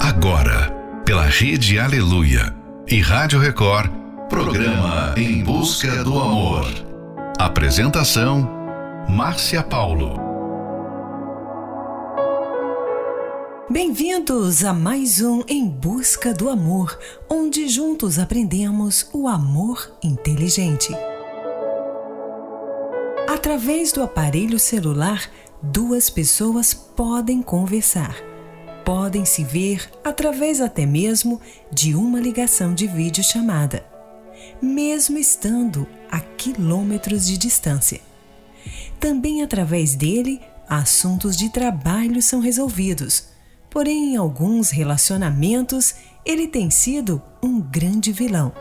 Agora, pela Rede Aleluia e Rádio Record, programa Em Busca do Amor. Apresentação: Márcia Paulo. Bem-vindos a mais um Em Busca do Amor, onde juntos aprendemos o amor inteligente. Através do aparelho celular, duas pessoas podem conversar podem se ver através até mesmo de uma ligação de vídeo chamada, mesmo estando a quilômetros de distância. Também através dele, assuntos de trabalho são resolvidos, porém, em alguns relacionamentos, ele tem sido um grande vilão,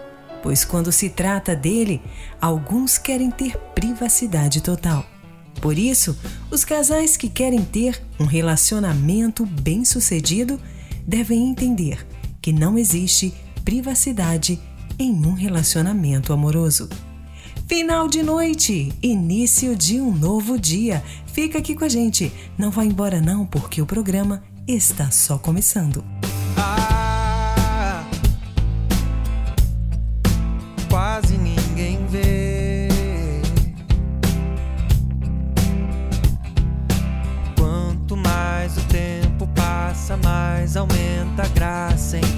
pois quando se trata dele, alguns querem ter privacidade total. Por isso, os casais que querem ter um relacionamento bem-sucedido devem entender que não existe privacidade em um relacionamento amoroso. Final de noite, início de um novo dia. Fica aqui com a gente. Não vá embora não, porque o programa está só começando. Ah, graça em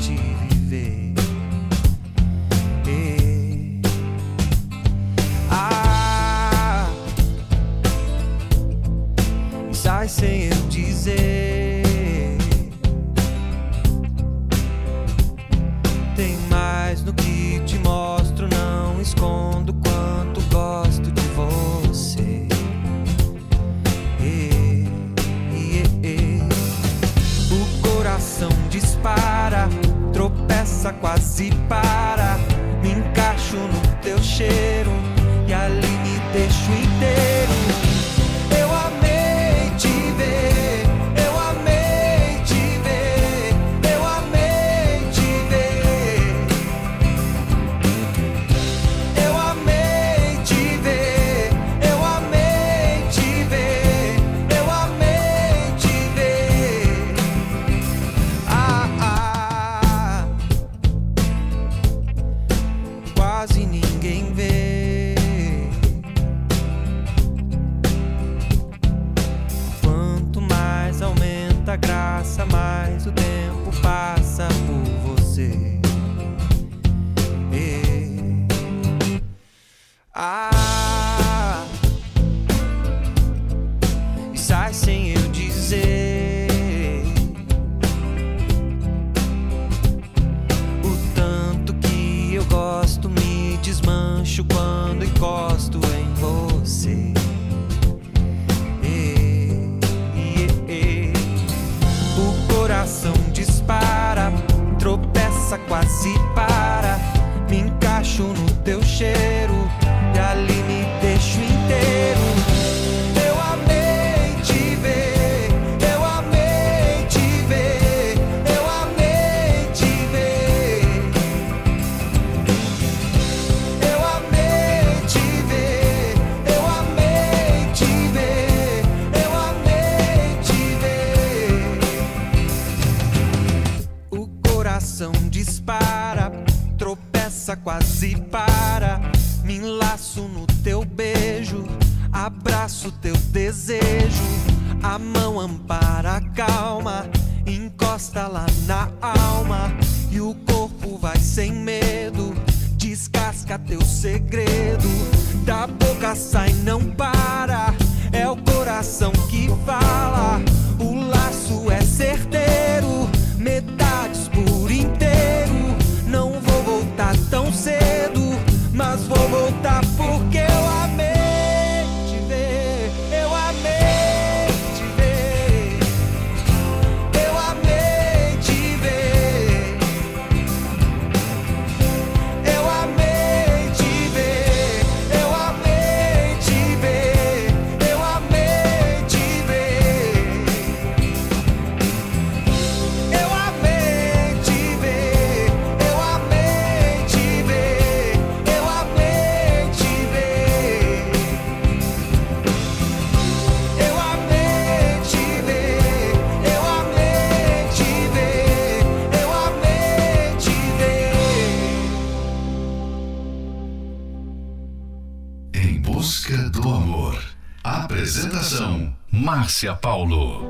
desmancho quando Márcia Paulo.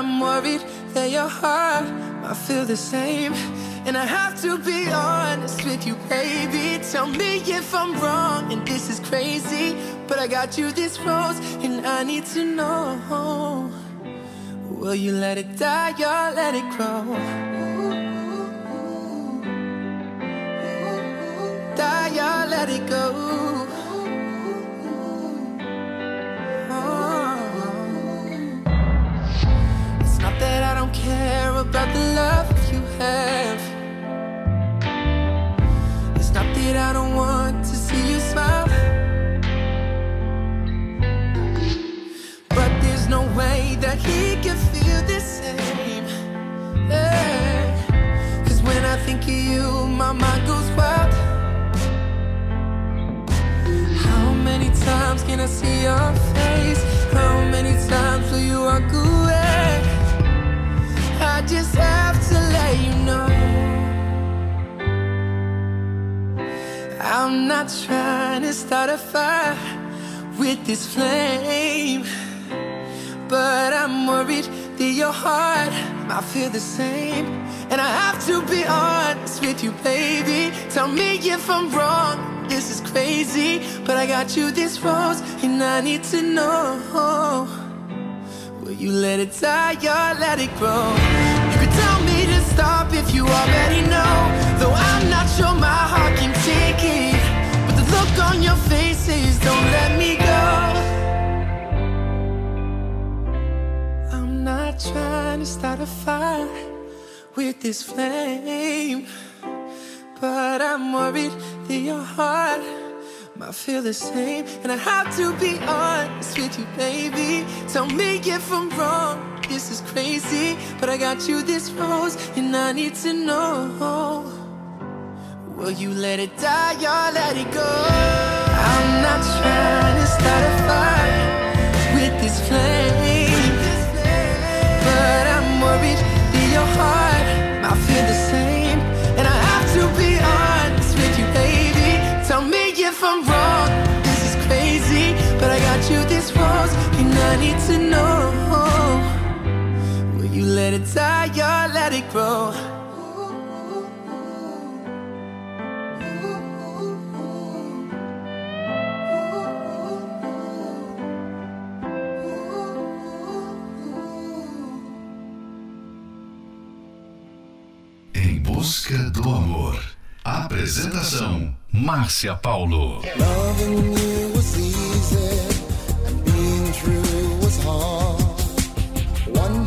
I'm worried that your heart might feel the same And I have to be honest with you, baby Tell me if I'm wrong and this is crazy But I got you this rose and I need to know Will you let it die or let it grow? Die or let it go? Think of you, my mind goes wild. How many times can I see your face? How many times will you walk away? I just have to let you know. I'm not trying to start a fire with this flame. But I'm worried that your heart I feel the same. And I have to be honest with you, baby. Tell me if I'm wrong. This is crazy. But I got you this rose, and I need to know. Will you let it die or let it grow? You could tell me to stop if you already know. Trying to start a fire with this flame. But I'm worried that your heart might feel the same. And I have to be honest with you, baby. Tell me if I'm wrong. This is crazy. But I got you this rose, and I need to know. Will you let it die or let it go? I'm not trying to start a fire with this flame. But I'm worried that your heart might feel the same. And I have to be honest with you, baby. Tell me if I'm wrong. This is crazy. But I got you this rose, and I need to know. Will you let it die or let it grow? Busca do amor. Apresentação: Márcia Paulo. Loving you was easy, and being true was hard. One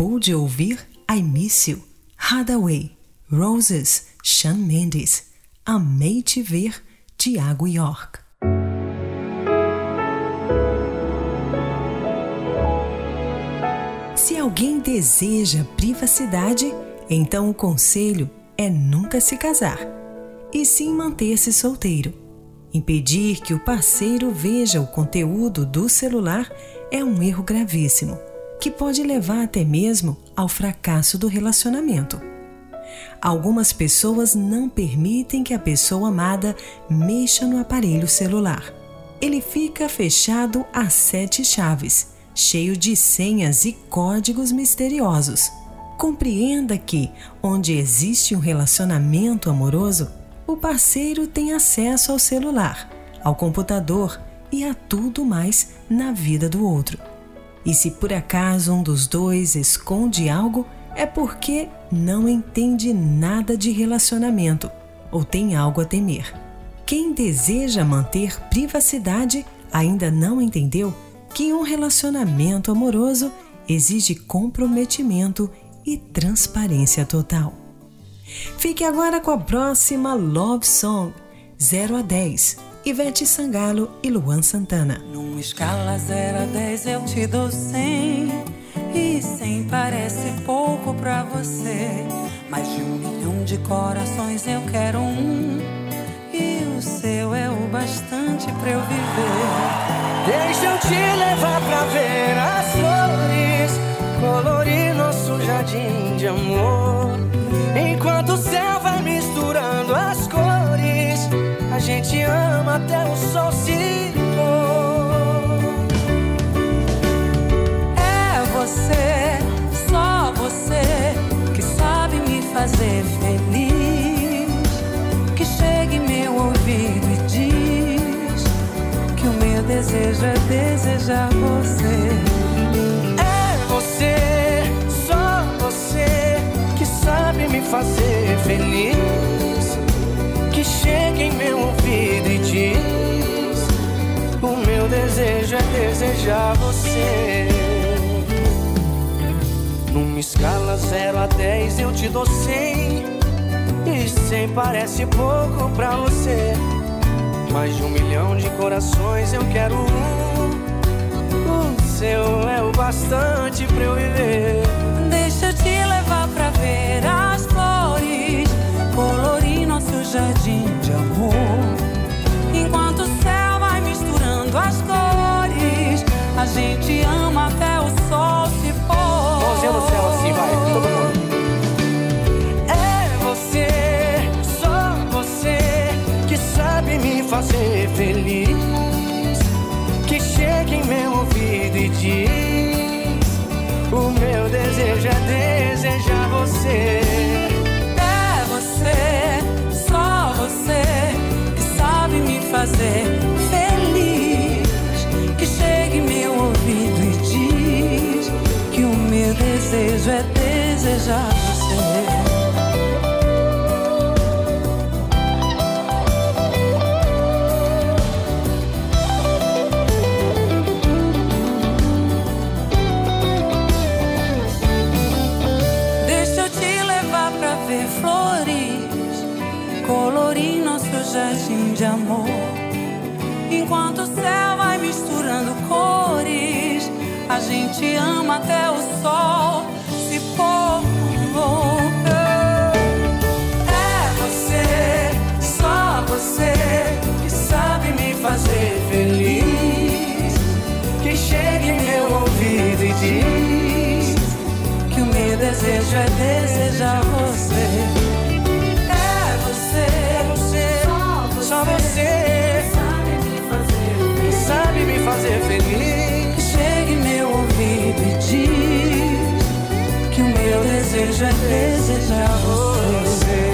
acabou de ouvir I Miss You, Hadaway, Roses, Sean Mendes, Amei Te Ver, Tiago York. Se alguém deseja privacidade, então o conselho é nunca se casar, e sim manter-se solteiro. Impedir que o parceiro veja o conteúdo do celular é um erro gravíssimo que pode levar até mesmo ao fracasso do relacionamento. Algumas pessoas não permitem que a pessoa amada mexa no aparelho celular. Ele fica fechado a sete chaves, cheio de senhas e códigos misteriosos. Compreenda que, onde existe um relacionamento amoroso, o parceiro tem acesso ao celular, ao computador e a tudo mais na vida do outro. E se por acaso um dos dois esconde algo, é porque não entende nada de relacionamento ou tem algo a temer. Quem deseja manter privacidade ainda não entendeu que um relacionamento amoroso exige comprometimento e transparência total. Fique agora com a próxima Love Song 0 a 10 Ivete Sangalo e Luan Santana. Numa escala 0 a 10 eu te dou 100 E 100 parece pouco pra você. Mais de um milhão de corações eu quero um. E o seu é o bastante pra eu viver. Deixa eu te levar pra ver as flores. Colorir nosso jardim de amor. Enquanto o céu vai misturando as cores gente ama até o sol se pôr dou 100 E 100 parece pouco pra você Mais de um milhão de corações eu quero um O seu é o bastante pra eu viver Deixa eu te levar pra ver as flores, colorir nosso jardim de amor. Enquanto o céu vai misturando as cores, a gente ama até o sol se pôr. Mãozinha no céu assim, vai, todo mundo. Fazer feliz. Que chega em meu ouvido e diz: O meu desejo é desejar você. É você, só você, que sabe me fazer feliz. Que chega em meu ouvido e diz que o meu desejo é desejar você. De amor. Enquanto o céu vai misturando cores, a gente ama até o sol se pôr. É você, só você, que sabe me fazer feliz. Que chega em meu ouvido e diz: que o meu desejo é desejar você. Fazer feliz. em meu ouvido e diz que o meu desejo é desejar você.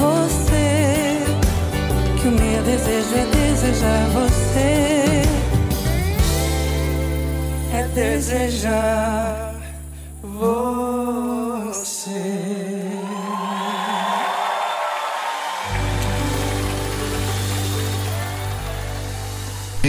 Você, que o meu desejo é desejar você. É desejar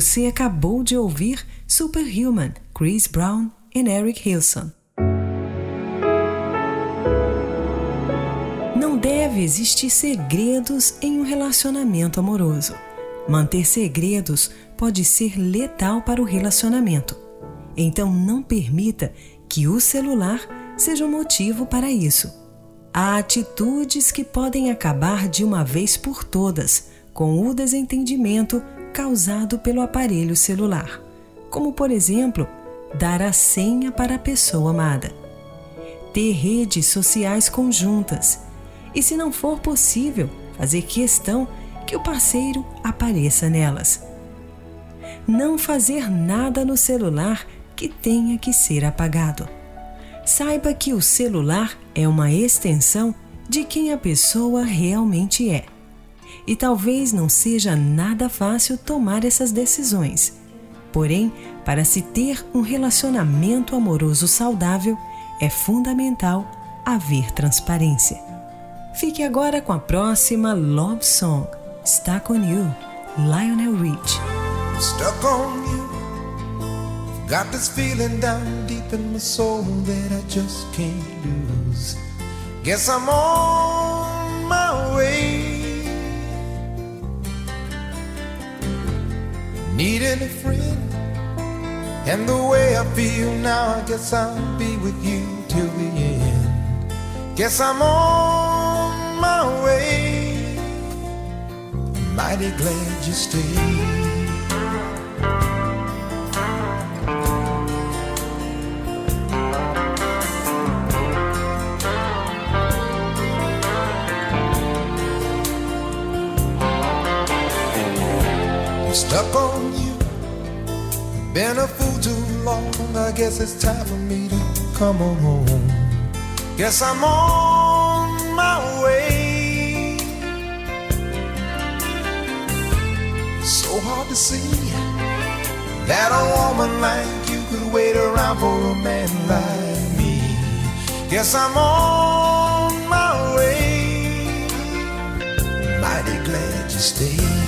Você acabou de ouvir Superhuman, Chris Brown e Eric Hilson. Não deve existir segredos em um relacionamento amoroso. Manter segredos pode ser letal para o relacionamento. Então não permita que o celular seja um motivo para isso. Há atitudes que podem acabar de uma vez por todas com o desentendimento causado pelo aparelho celular, como por exemplo, dar a senha para a pessoa amada, ter redes sociais conjuntas e, se não for possível, fazer questão que o parceiro apareça nelas. Não fazer nada no celular que tenha que ser apagado. Saiba que o celular é uma extensão de quem a pessoa realmente é. E talvez não seja nada fácil tomar essas decisões. Porém, para se ter um relacionamento amoroso saudável, é fundamental haver transparência. Fique agora com a próxima Love Song, Stuck on You, Lionel Rich. stuck on you. Got this feeling down deep in my soul that I just can't lose. Guess I'm on my needing a friend. And the way I feel now, I guess I'll be with you till the end. Guess I'm on my way. Mighty glad you stayed. stuck on. Been a fool too long. I guess it's time for me to come home. Guess I'm on my way. So hard to see that a woman like you could wait around for a man like me. Guess I'm on my way. Mighty glad you stayed.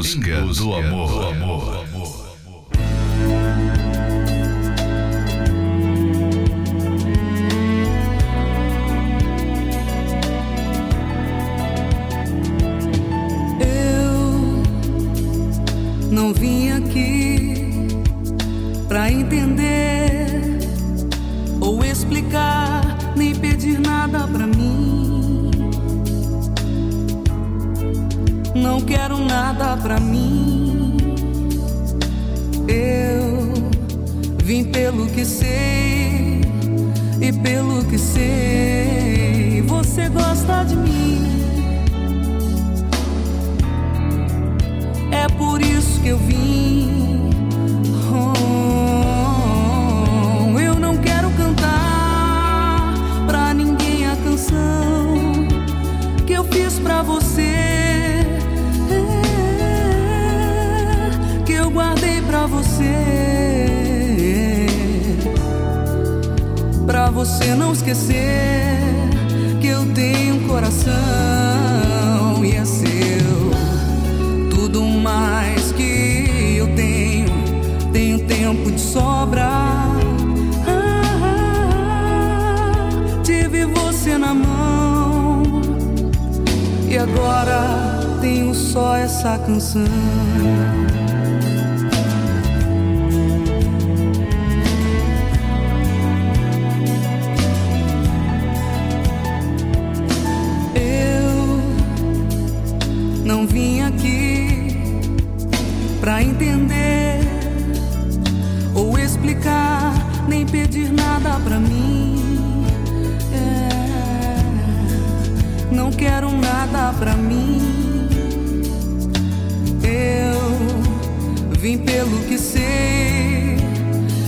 Busca, busca do amor. Do amor. Entender ou explicar, nem pedir nada pra mim. É, não quero nada pra mim. Eu vim pelo que sei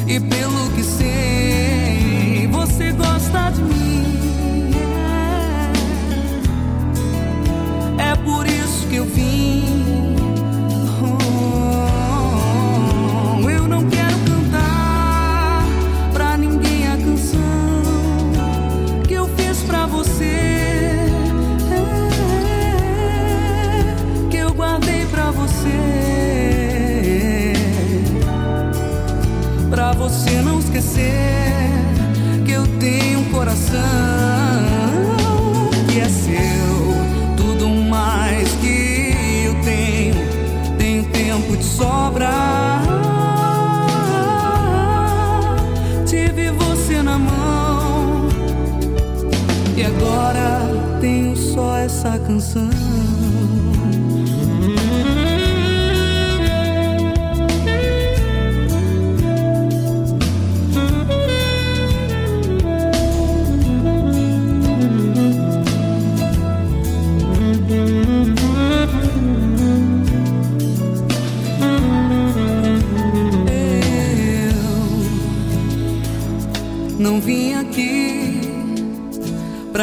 e pelo que sei, você gosta de mim. É, é por isso que eu vim. Você não esquecer que eu tenho um coração que é seu, tudo mais que eu tenho, tenho tempo de sobra. Tive você na mão e agora tenho só essa canção.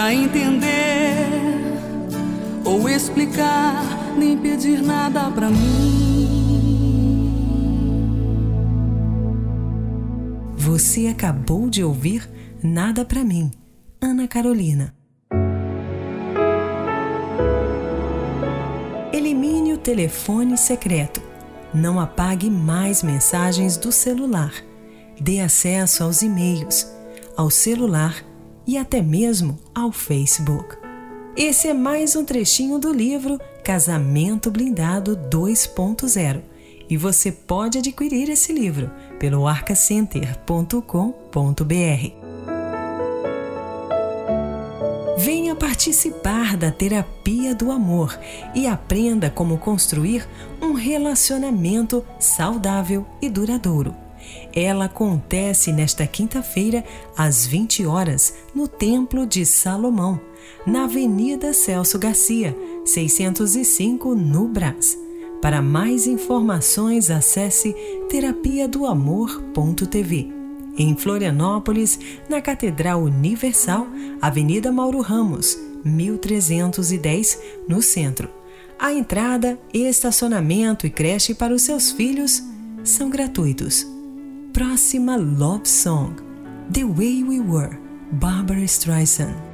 Pra entender ou explicar, nem pedir nada pra mim. Você acabou de ouvir Nada Pra Mim, Ana Carolina. Elimine o telefone secreto. Não apague mais mensagens do celular. Dê acesso aos e-mails, ao celular e até mesmo ao Facebook. Esse é mais um trechinho do livro Casamento Blindado 2.0 e você pode adquirir esse livro pelo arcacenter.com.br. Venha participar da terapia do amor e aprenda como construir um relacionamento saudável e duradouro. Ela acontece nesta quinta-feira, às 20 horas, no Templo de Salomão, na Avenida Celso Garcia, 605, no Brás. Para mais informações, acesse terapia do amor.tv. Em Florianópolis, na Catedral Universal, Avenida Mauro Ramos, 1310, no centro. A entrada, estacionamento e creche para os seus filhos são gratuitos. Próxima Love Song: The Way We Were, Barbara Streisand.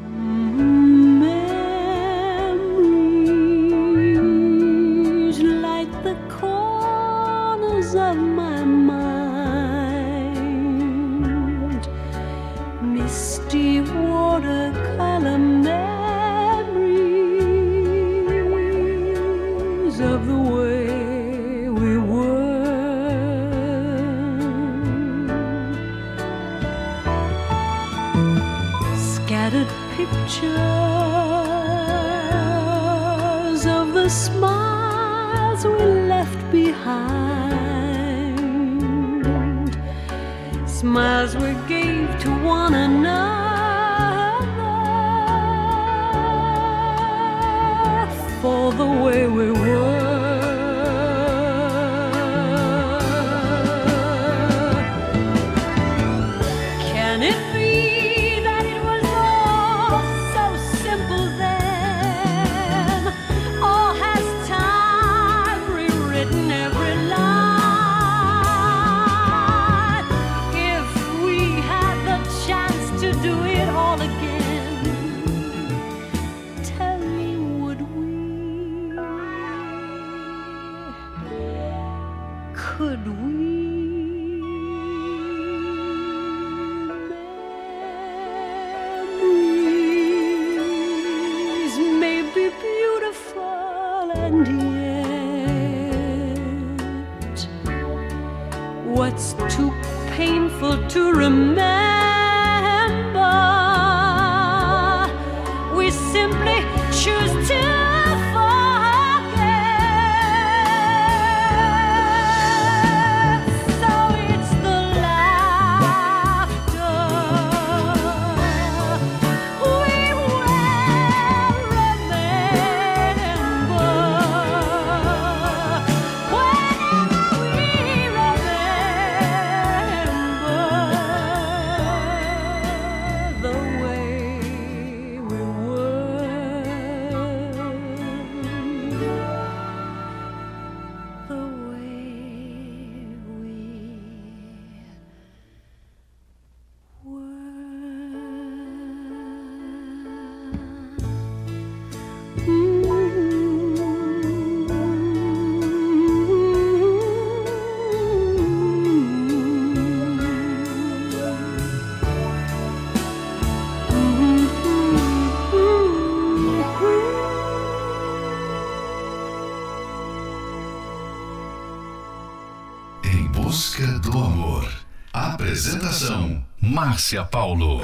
Márcia Paulo.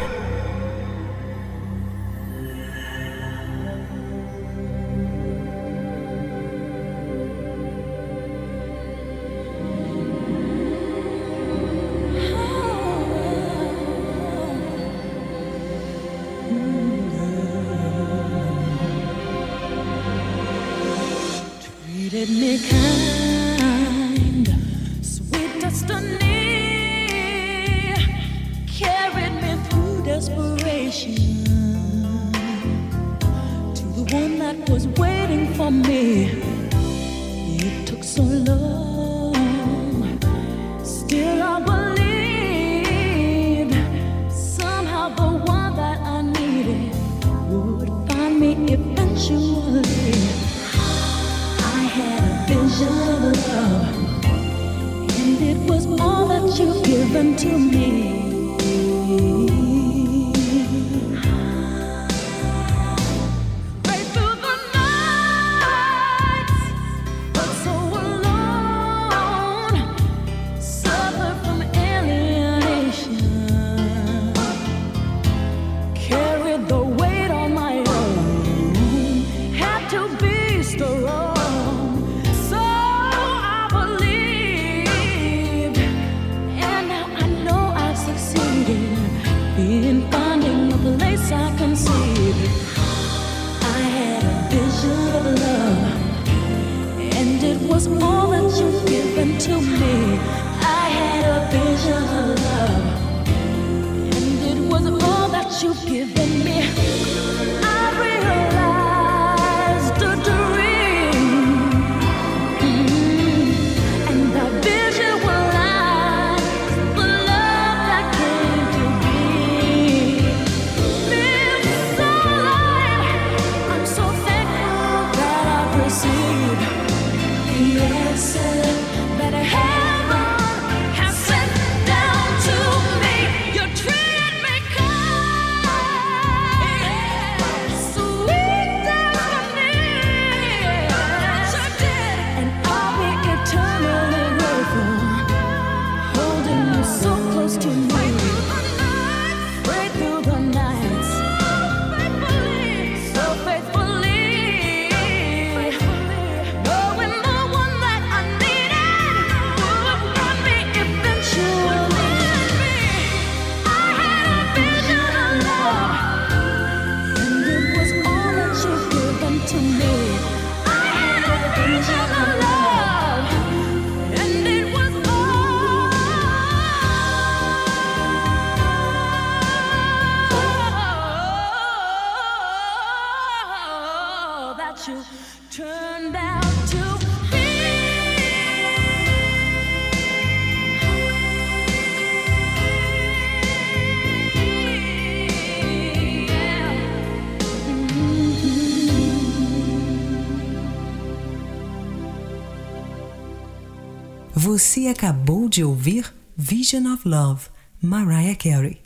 Você acabou de ouvir Vision of Love, Mariah Carey.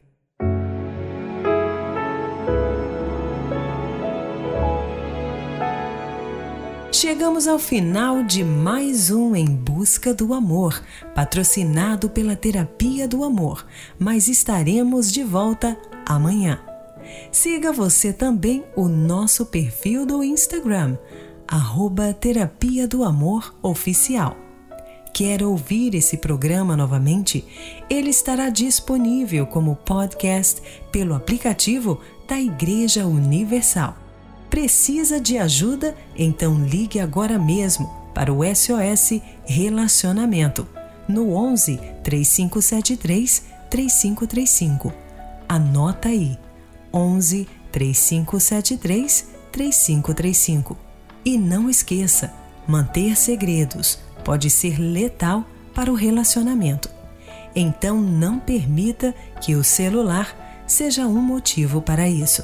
Chegamos ao final de mais um Em Busca do Amor, patrocinado pela Terapia do Amor, mas estaremos de volta amanhã. Siga você também o nosso perfil do Instagram, arroba Terapia do Amor Oficial. Quer ouvir esse programa novamente? Ele estará disponível como podcast pelo aplicativo da Igreja Universal. Precisa de ajuda? Então ligue agora mesmo para o SOS Relacionamento no 11 3573 3535. Anota aí: 11 3573 3535. E não esqueça, manter segredos pode ser letal para o relacionamento. Então não permita que o celular seja um motivo para isso.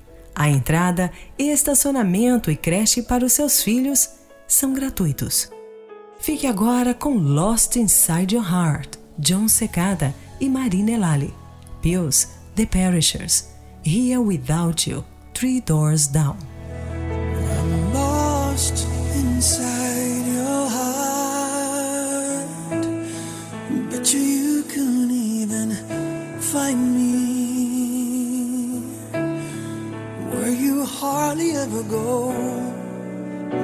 a entrada estacionamento e creche para os seus filhos são gratuitos. Fique agora com Lost Inside Your Heart, John Secada e Marina Elali. Pills, The Perishers, Here Without You, Three Doors Down. I'm lost inside your heart. Bet you couldn't even find me. hardly ever go.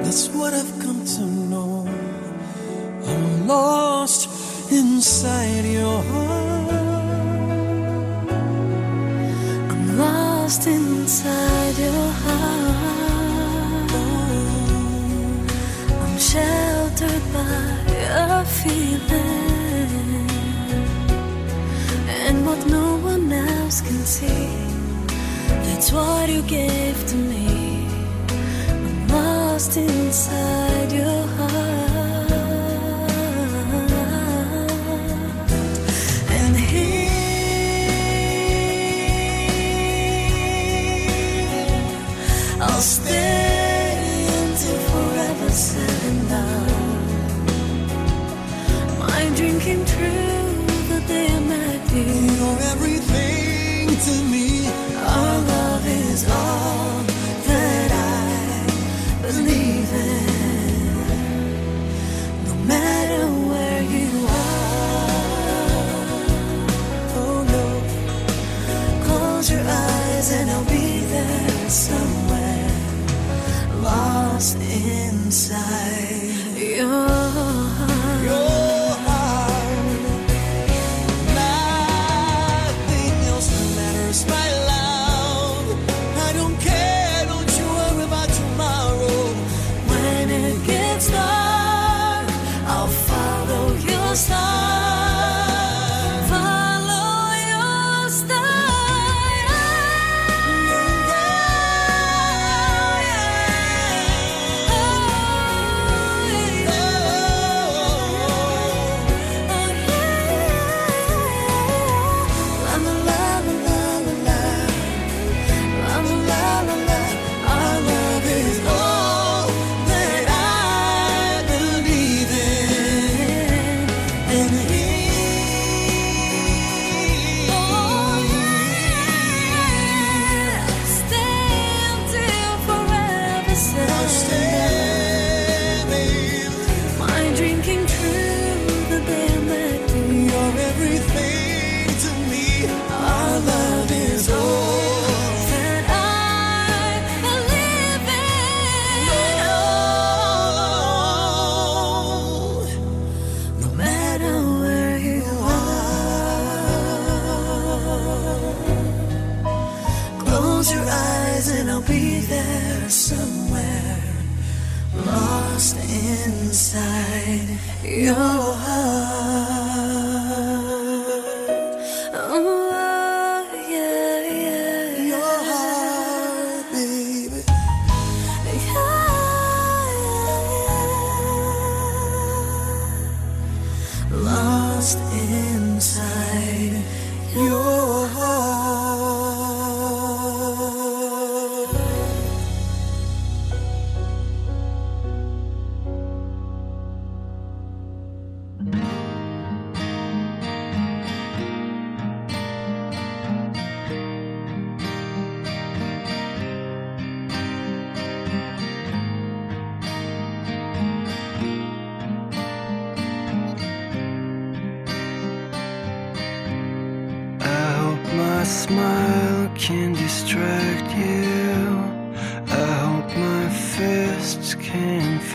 That's what I've come to know. I'm lost inside your heart. I'm lost inside your heart. I'm sheltered by a feeling, and what no one else can see. It's what you gave to me. I'm lost inside your heart.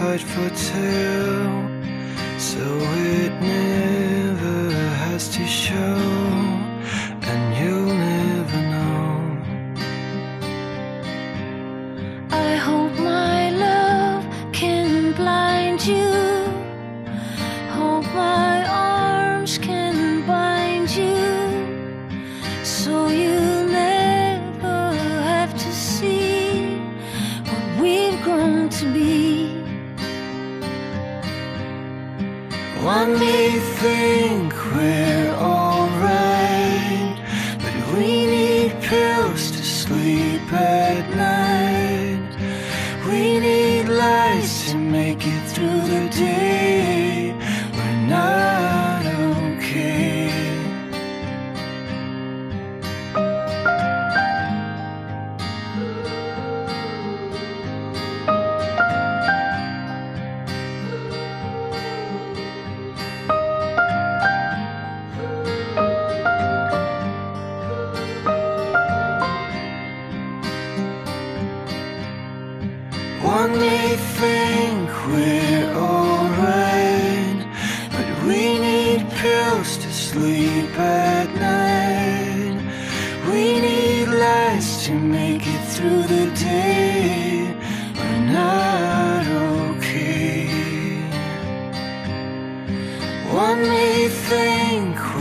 for two. So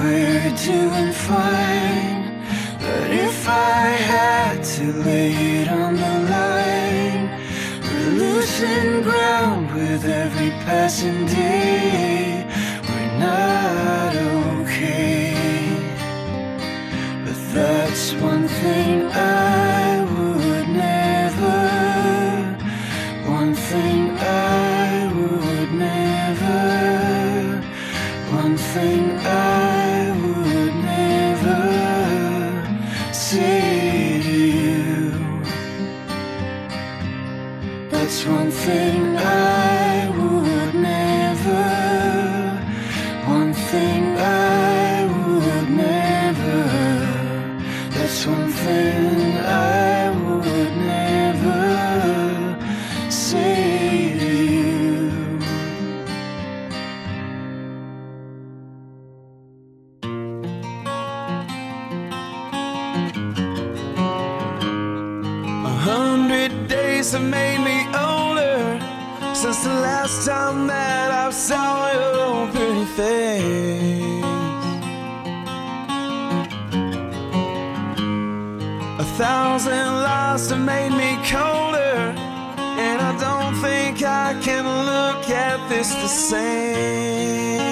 We're doing fine But if I had to lay it on the line We're losing ground with every passing day. We're not okay. But that's one thing I same.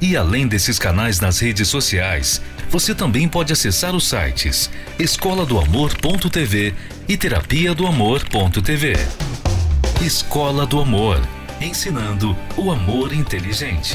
E além desses canais nas redes sociais, você também pode acessar os sites escola do amor.tv e terapia do amor.tv. Escola do Amor, ensinando o amor inteligente.